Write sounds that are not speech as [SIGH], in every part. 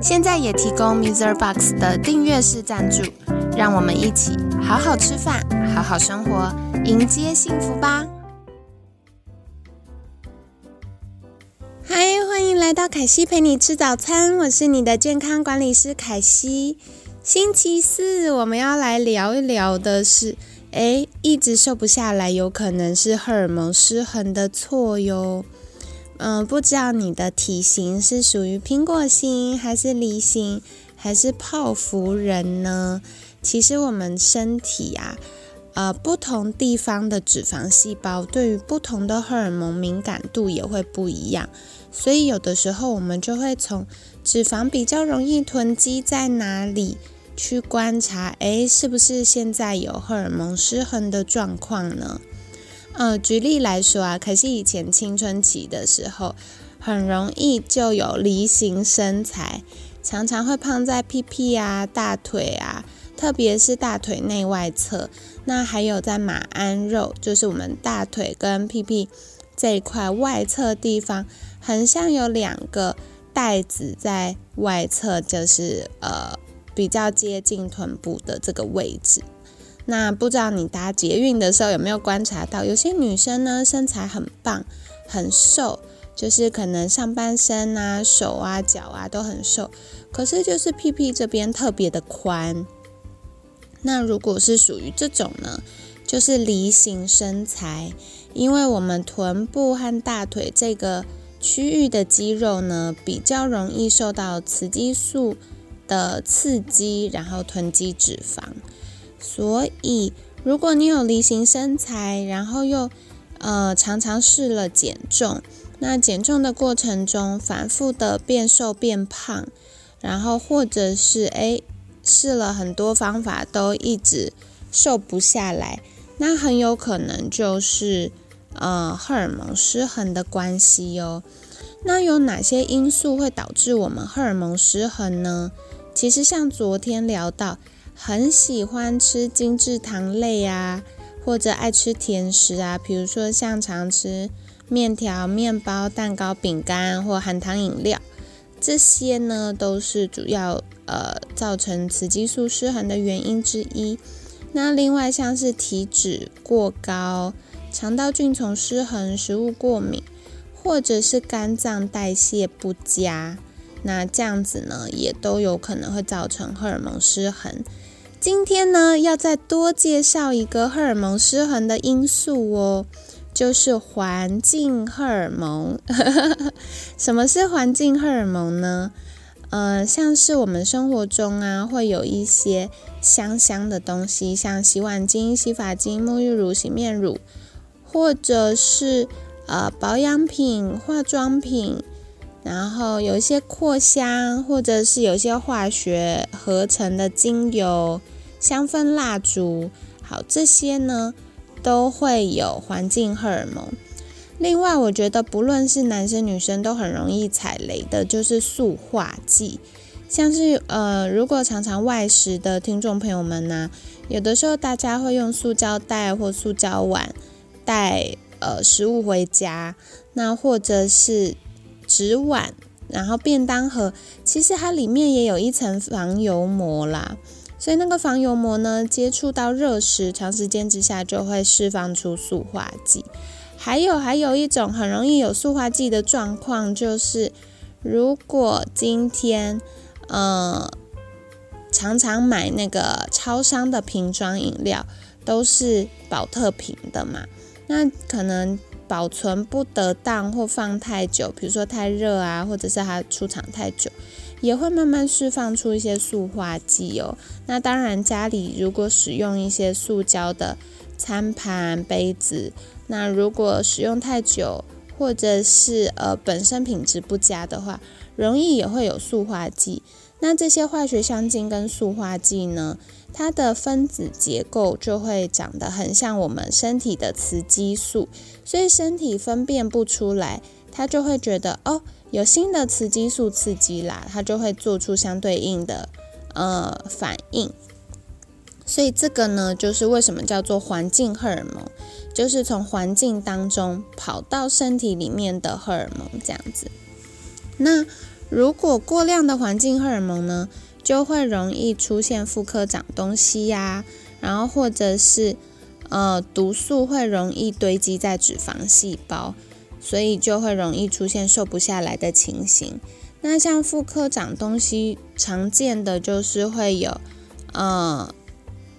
现在也提供 Mr. Box 的订阅式赞助，让我们一起好好吃饭，好好生活，迎接幸福吧！嗨，欢迎来到凯西陪你吃早餐，我是你的健康管理师凯西。星期四我们要来聊一聊的是，诶，一直瘦不下来，有可能是荷尔蒙失衡的错哟。嗯，不知道你的体型是属于苹果型，还是梨形，还是泡芙人呢？其实我们身体啊，呃，不同地方的脂肪细胞对于不同的荷尔蒙敏感度也会不一样。所以有的时候我们就会从脂肪比较容易囤积在哪里去观察，诶，是不是现在有荷尔蒙失衡的状况呢？呃，举例来说啊，可是以前青春期的时候，很容易就有梨形身材，常常会胖在屁屁啊、大腿啊，特别是大腿内外侧。那还有在马鞍肉，就是我们大腿跟屁屁这一块外侧地方。很像有两个袋子在外侧，就是呃比较接近臀部的这个位置。那不知道你搭捷运的时候有没有观察到，有些女生呢身材很棒，很瘦，就是可能上半身啊、手啊、脚啊都很瘦，可是就是屁屁这边特别的宽。那如果是属于这种呢，就是梨形身材，因为我们臀部和大腿这个。区域的肌肉呢，比较容易受到雌激素的刺激，然后囤积脂肪。所以，如果你有梨形身材，然后又呃常常试了减重，那减重的过程中反复的变瘦变胖，然后或者是诶试了很多方法都一直瘦不下来，那很有可能就是。呃，荷尔蒙失衡的关系哟。那有哪些因素会导致我们荷尔蒙失衡呢？其实像昨天聊到，很喜欢吃精致糖类啊，或者爱吃甜食啊，比如说像常吃面条、面包、蛋糕、饼干或含糖饮料，这些呢都是主要呃造成雌激素失衡的原因之一。那另外像是体脂过高。肠道菌丛失衡、食物过敏，或者是肝脏代谢不佳，那这样子呢，也都有可能会造成荷尔蒙失衡。今天呢，要再多介绍一个荷尔蒙失衡的因素哦，就是环境荷尔蒙。[LAUGHS] 什么是环境荷尔蒙呢？呃，像是我们生活中啊，会有一些香香的东西，像洗碗巾、洗发精、沐浴乳、洗面乳。或者是呃保养品、化妆品，然后有一些扩香，或者是有一些化学合成的精油、香氛蜡烛，好，这些呢都会有环境荷尔蒙。另外，我觉得不论是男生女生都很容易踩雷的，就是塑化剂，像是呃如果常常外食的听众朋友们呢，有的时候大家会用塑胶袋或塑胶碗。带呃食物回家，那或者是纸碗，然后便当盒，其实它里面也有一层防油膜啦。所以那个防油膜呢，接触到热食，长时间之下就会释放出塑化剂。还有还有一种很容易有塑化剂的状况，就是如果今天呃常常买那个超商的瓶装饮料，都是保特瓶的嘛。那可能保存不得当或放太久，比如说太热啊，或者是它出厂太久，也会慢慢释放出一些塑化剂哦。那当然，家里如果使用一些塑胶的餐盘、杯子，那如果使用太久，或者是呃本身品质不佳的话，容易也会有塑化剂。那这些化学香精跟塑化剂呢，它的分子结构就会长得很像我们身体的雌激素，所以身体分辨不出来，它就会觉得哦，有新的雌激素刺激啦，它就会做出相对应的呃反应。所以这个呢，就是为什么叫做环境荷尔蒙，就是从环境当中跑到身体里面的荷尔蒙这样子。那如果过量的环境荷尔蒙呢，就会容易出现妇科长东西呀，然后或者是呃毒素会容易堆积在脂肪细胞，所以就会容易出现瘦不下来的情形。那像妇科长东西，常见的就是会有呃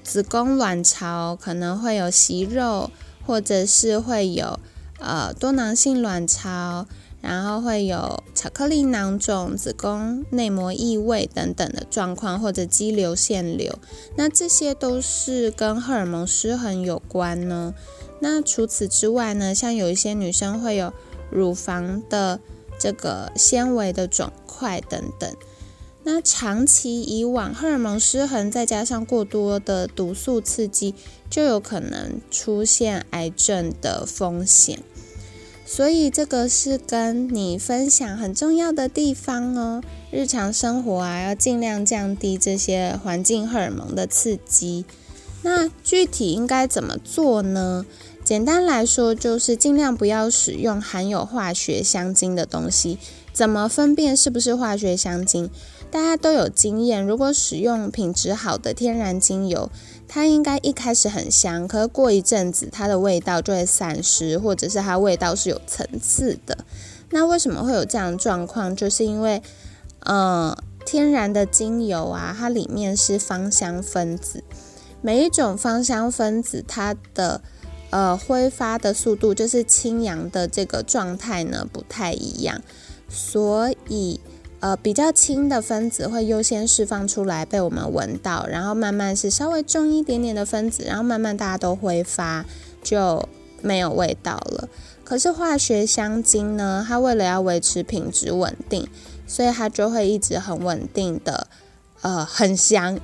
子宫卵巢可能会有息肉，或者是会有呃多囊性卵巢。然后会有巧克力囊肿、子宫内膜异位等等的状况，或者肌瘤、腺瘤，那这些都是跟荷尔蒙失衡有关呢。那除此之外呢，像有一些女生会有乳房的这个纤维的肿块等等。那长期以往荷尔蒙失衡，再加上过多的毒素刺激，就有可能出现癌症的风险。所以这个是跟你分享很重要的地方哦。日常生活啊，要尽量降低这些环境荷尔蒙的刺激。那具体应该怎么做呢？简单来说，就是尽量不要使用含有化学香精的东西。怎么分辨是不是化学香精？大家都有经验，如果使用品质好的天然精油，它应该一开始很香，可是过一阵子它的味道就会散失，或者是它味道是有层次的。那为什么会有这样的状况？就是因为，呃，天然的精油啊，它里面是芳香分子，每一种芳香分子它的呃挥发的速度，就是清扬的这个状态呢不太一样，所以。呃，比较轻的分子会优先释放出来被我们闻到，然后慢慢是稍微重一点点的分子，然后慢慢大家都挥发就没有味道了。可是化学香精呢，它为了要维持品质稳定，所以它就会一直很稳定的，呃，很香。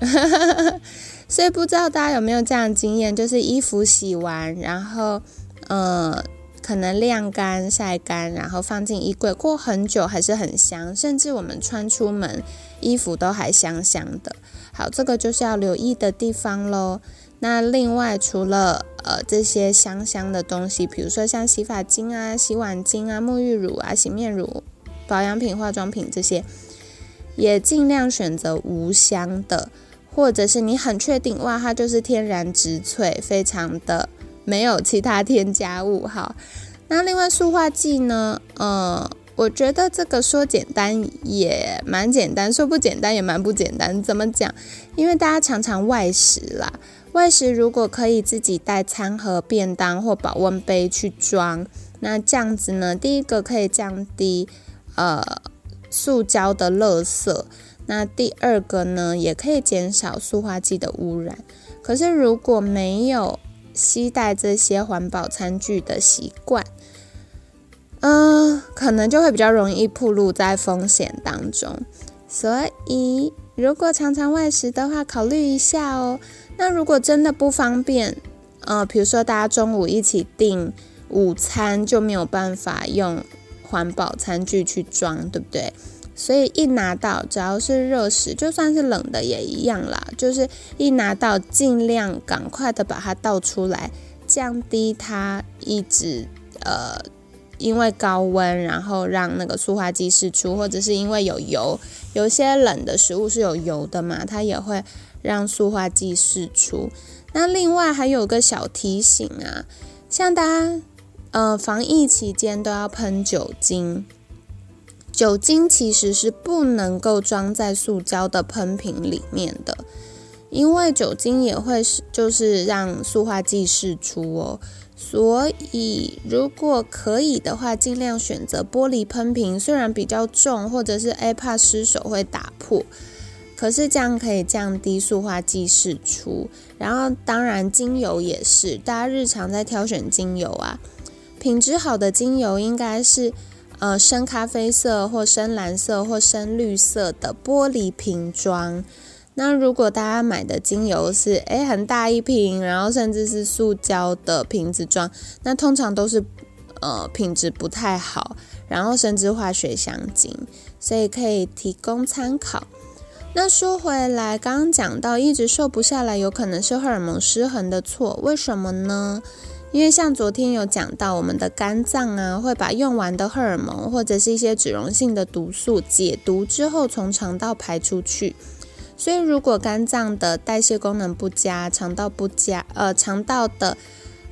[LAUGHS] 所以不知道大家有没有这样的经验，就是衣服洗完，然后，呃。可能晾干、晒干，然后放进衣柜，过很久还是很香，甚至我们穿出门，衣服都还香香的。好，这个就是要留意的地方喽。那另外，除了呃这些香香的东西，比如说像洗发精啊、洗碗精啊、沐浴乳啊、洗面乳、保养品、化妆品这些，也尽量选择无香的，或者是你很确定哇，它就是天然植萃，非常的。没有其他添加物哈，那另外塑化剂呢？呃，我觉得这个说简单也蛮简单，说不简单也蛮不简单。怎么讲？因为大家常常外食啦，外食如果可以自己带餐盒、便当或保温杯去装，那这样子呢，第一个可以降低呃塑胶的垃圾，那第二个呢，也可以减少塑化剂的污染。可是如果没有携带这些环保餐具的习惯，嗯，可能就会比较容易暴露在风险当中。所以，如果常常外食的话，考虑一下哦。那如果真的不方便，呃，比如说大家中午一起订午餐，就没有办法用环保餐具去装，对不对？所以一拿到，只要是热食，就算是冷的也一样啦。就是一拿到，尽量赶快的把它倒出来，降低它一直呃因为高温，然后让那个塑化剂释出，或者是因为有油，有些冷的食物是有油的嘛，它也会让塑化剂释出。那另外还有个小提醒啊，像大家呃防疫期间都要喷酒精。酒精其实是不能够装在塑胶的喷瓶里面的，因为酒精也会是就是让塑化剂释出哦。所以如果可以的话，尽量选择玻璃喷瓶，虽然比较重，或者是哎怕失手会打破，可是这样可以降低塑化剂释出。然后当然精油也是，大家日常在挑选精油啊，品质好的精油应该是。呃深咖啡色或深蓝色或深绿色的玻璃瓶装。那如果大家买的精油是诶很大一瓶，然后甚至是塑胶的瓶子装，那通常都是呃品质不太好，然后甚至化学香精，所以可以提供参考。那说回来，刚刚讲到一直瘦不下来，有可能是荷尔蒙失衡的错，为什么呢？因为像昨天有讲到，我们的肝脏啊会把用完的荷尔蒙或者是一些脂溶性的毒素解毒之后从肠道排出去。所以，如果肝脏的代谢功能不佳，肠道不佳，呃，肠道的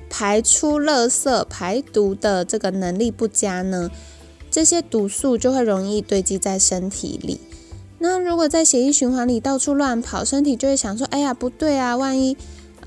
排出垃圾、排毒的这个能力不佳呢，这些毒素就会容易堆积在身体里。那如果在血液循环里到处乱跑，身体就会想说：“哎呀，不对啊，万一，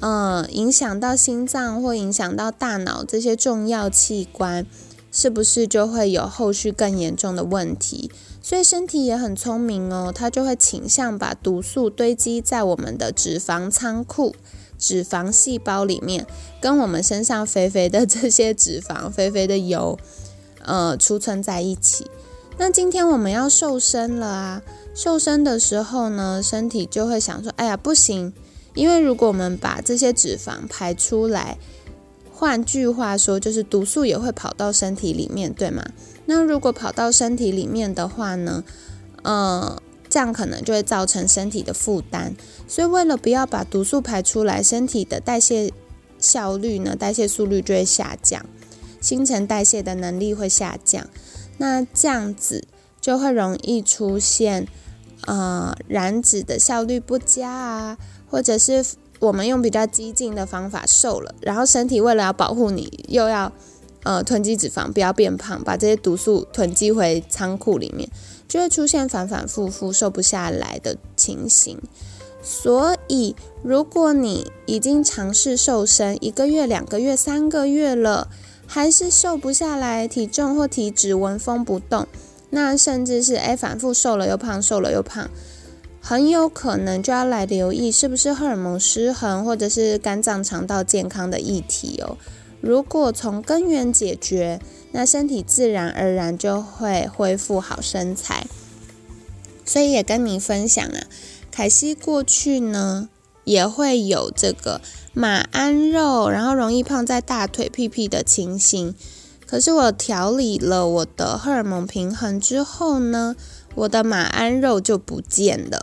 呃，影响到心脏或影响到大脑这些重要器官，是不是就会有后续更严重的问题？”所以身体也很聪明哦，它就会倾向把毒素堆积在我们的脂肪仓库、脂肪细胞里面，跟我们身上肥肥的这些脂肪、肥肥的油，呃，储存在一起。那今天我们要瘦身了啊，瘦身的时候呢，身体就会想说：“哎呀，不行，因为如果我们把这些脂肪排出来，换句话说，就是毒素也会跑到身体里面，对吗？”那如果跑到身体里面的话呢，呃，这样可能就会造成身体的负担。所以为了不要把毒素排出来，身体的代谢效率呢，代谢速率就会下降，新陈代谢的能力会下降。那这样子就会容易出现呃燃脂的效率不佳啊，或者是我们用比较激进的方法瘦了，然后身体为了要保护你，又要。呃，囤积脂肪，不要变胖，把这些毒素囤积回仓库里面，就会出现反反复复瘦不下来的情形。所以，如果你已经尝试瘦身一个月、两个月、三个月了，还是瘦不下来，体重或体脂纹风不动，那甚至是诶反复瘦了又胖，瘦了又胖，很有可能就要来留意是不是荷尔蒙失衡，或者是肝脏肠道健康的议题哦。如果从根源解决，那身体自然而然就会恢复好身材。所以也跟你分享啊，凯西过去呢也会有这个马鞍肉，然后容易胖在大腿屁屁的情形。可是我调理了我的荷尔蒙平衡之后呢，我的马鞍肉就不见了，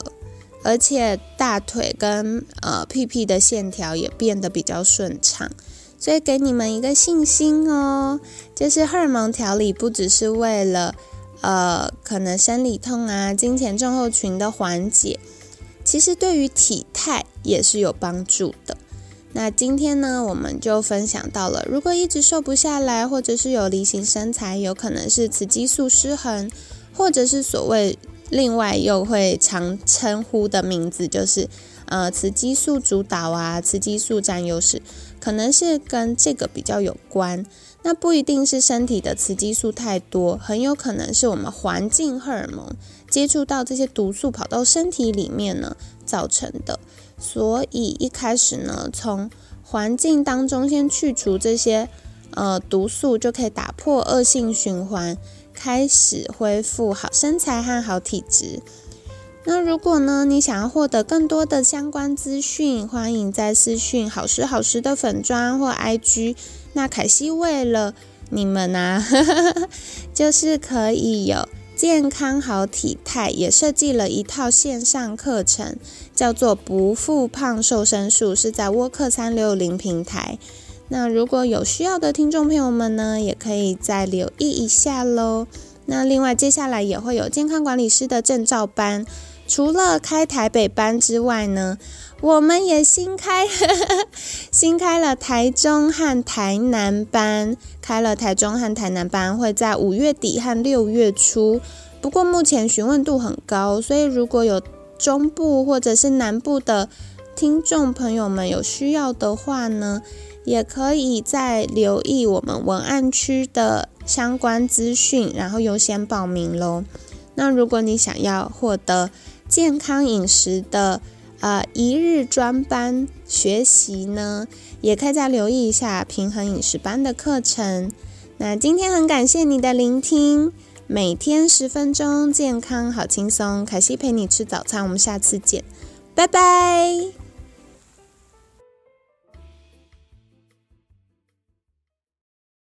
而且大腿跟呃屁屁的线条也变得比较顺畅。所以给你们一个信心哦，就是荷尔蒙调理不只是为了，呃，可能生理痛啊、金钱症候群的缓解，其实对于体态也是有帮助的。那今天呢，我们就分享到了，如果一直瘦不下来，或者是有梨形身材，有可能是雌激素失衡，或者是所谓另外又会常称呼的名字，就是呃雌激素主导啊，雌激素占优势。可能是跟这个比较有关，那不一定是身体的雌激素太多，很有可能是我们环境荷尔蒙接触到这些毒素跑到身体里面呢造成的。所以一开始呢，从环境当中先去除这些呃毒素，就可以打破恶性循环，开始恢复好身材和好体质。那如果呢，你想要获得更多的相关资讯，欢迎在私讯好时好时的粉砖或 IG。那凯西为了你们啊，[LAUGHS] 就是可以有健康好体态，也设计了一套线上课程，叫做《不复胖瘦身术》，是在沃克三六零平台。那如果有需要的听众朋友们呢，也可以再留意一下喽。那另外接下来也会有健康管理师的证照班。除了开台北班之外呢，我们也新开 [LAUGHS] 新开了台中和台南班，开了台中和台南班会在五月底和六月初。不过目前询问度很高，所以如果有中部或者是南部的听众朋友们有需要的话呢，也可以再留意我们文案区的相关资讯，然后优先报名喽。那如果你想要获得健康饮食的呃一日专班学习呢，也可以再留意一下平衡饮食班的课程。那今天很感谢你的聆听，每天十分钟，健康好轻松。凯西陪你吃早餐，我们下次见，拜拜。